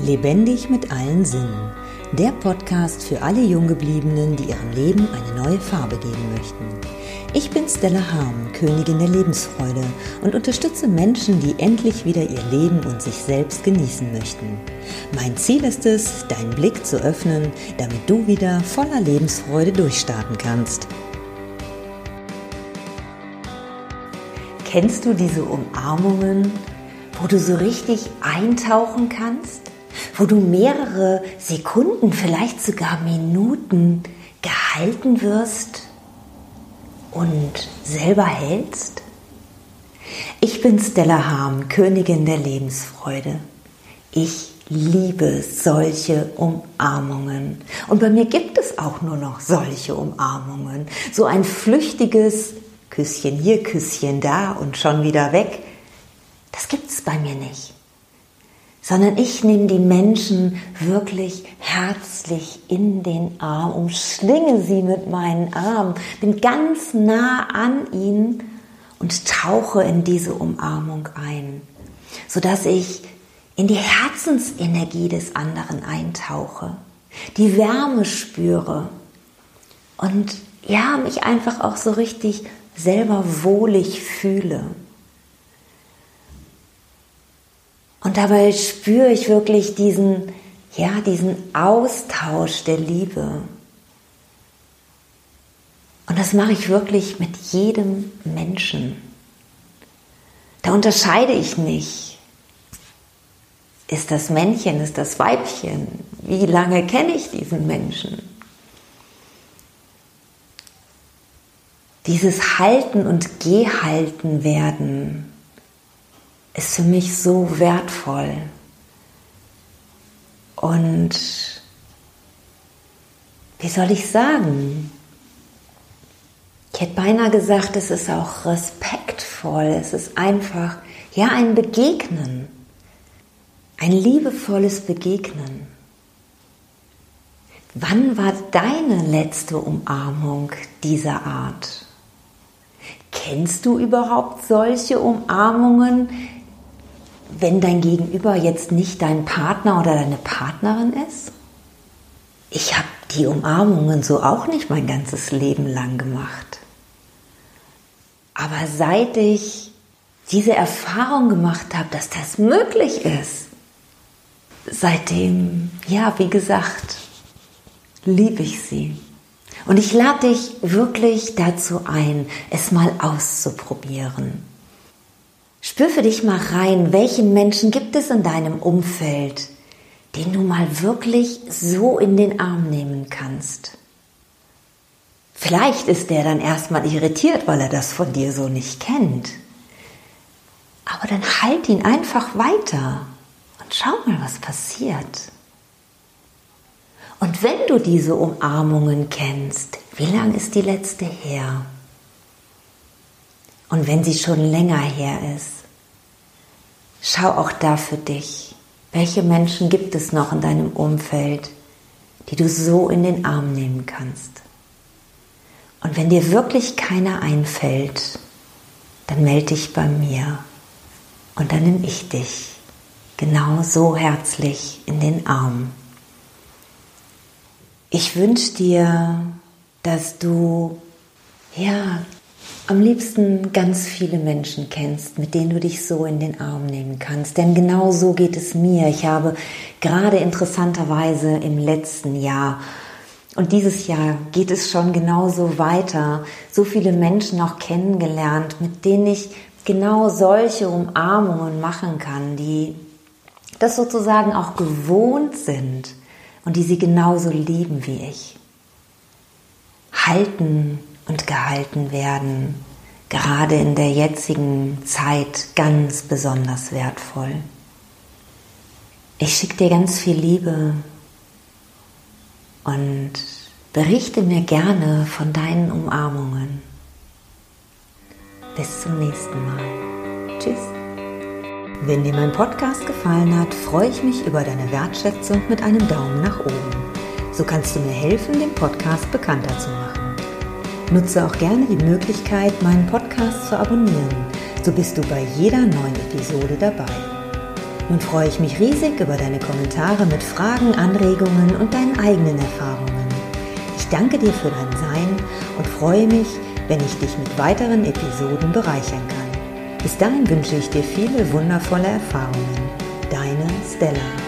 Lebendig mit allen Sinnen. Der Podcast für alle Junggebliebenen, die ihrem Leben eine neue Farbe geben möchten. Ich bin Stella Harm, Königin der Lebensfreude und unterstütze Menschen, die endlich wieder ihr Leben und sich selbst genießen möchten. Mein Ziel ist es, deinen Blick zu öffnen, damit du wieder voller Lebensfreude durchstarten kannst. Kennst du diese Umarmungen, wo du so richtig eintauchen kannst? Wo du mehrere Sekunden, vielleicht sogar Minuten gehalten wirst und selber hältst? Ich bin Stella Harm, Königin der Lebensfreude. Ich liebe solche Umarmungen. Und bei mir gibt es auch nur noch solche Umarmungen. So ein flüchtiges Küsschen hier, Küsschen da und schon wieder weg. Das gibt es bei mir nicht sondern ich nehme die Menschen wirklich herzlich in den Arm, umschlinge sie mit meinen Armen, bin ganz nah an ihnen und tauche in diese Umarmung ein, sodass ich in die Herzensenergie des anderen eintauche, die Wärme spüre und ja, mich einfach auch so richtig selber wohlig fühle. Und dabei spüre ich wirklich diesen, ja, diesen Austausch der Liebe. Und das mache ich wirklich mit jedem Menschen. Da unterscheide ich nicht. Ist das Männchen, ist das Weibchen? Wie lange kenne ich diesen Menschen? Dieses Halten und Gehalten werden ist für mich so wertvoll. Und wie soll ich sagen? Ich hätte beinahe gesagt, es ist auch respektvoll, es ist einfach, ja, ein Begegnen, ein liebevolles Begegnen. Wann war deine letzte Umarmung dieser Art? Kennst du überhaupt solche Umarmungen, wenn dein Gegenüber jetzt nicht dein Partner oder deine Partnerin ist? Ich habe die Umarmungen so auch nicht mein ganzes Leben lang gemacht. Aber seit ich diese Erfahrung gemacht habe, dass das möglich ist, seitdem, ja, wie gesagt, liebe ich sie. Und ich lade dich wirklich dazu ein, es mal auszuprobieren. Spür für dich mal rein, welche Menschen gibt es in deinem Umfeld, den du mal wirklich so in den Arm nehmen kannst. Vielleicht ist der dann erstmal irritiert, weil er das von dir so nicht kennt. Aber dann halt ihn einfach weiter und schau mal, was passiert. Und wenn du diese Umarmungen kennst, wie lang ist die letzte her? Und wenn sie schon länger her ist, schau auch da für dich, welche Menschen gibt es noch in deinem Umfeld, die du so in den Arm nehmen kannst. Und wenn dir wirklich keiner einfällt, dann melde dich bei mir und dann nehme ich dich genau so herzlich in den Arm. Ich wünsche dir, dass du ja am liebsten ganz viele Menschen kennst, mit denen du dich so in den Arm nehmen kannst. Denn genau so geht es mir. Ich habe gerade interessanterweise im letzten Jahr und dieses Jahr geht es schon genauso weiter, so viele Menschen auch kennengelernt, mit denen ich genau solche Umarmungen machen kann, die das sozusagen auch gewohnt sind und die sie genauso lieben wie ich. Halten und gehalten werden, gerade in der jetzigen Zeit ganz besonders wertvoll. Ich schicke dir ganz viel Liebe und berichte mir gerne von deinen Umarmungen. Bis zum nächsten Mal. Tschüss. Wenn dir mein Podcast gefallen hat, freue ich mich über deine Wertschätzung mit einem Daumen nach oben. So kannst du mir helfen, den Podcast bekannter zu machen. Nutze auch gerne die Möglichkeit, meinen Podcast zu abonnieren. So bist du bei jeder neuen Episode dabei. Nun freue ich mich riesig über deine Kommentare mit Fragen, Anregungen und deinen eigenen Erfahrungen. Ich danke dir für dein Sein und freue mich, wenn ich dich mit weiteren Episoden bereichern kann. Bis dahin wünsche ich dir viele wundervolle Erfahrungen. Deine Stella.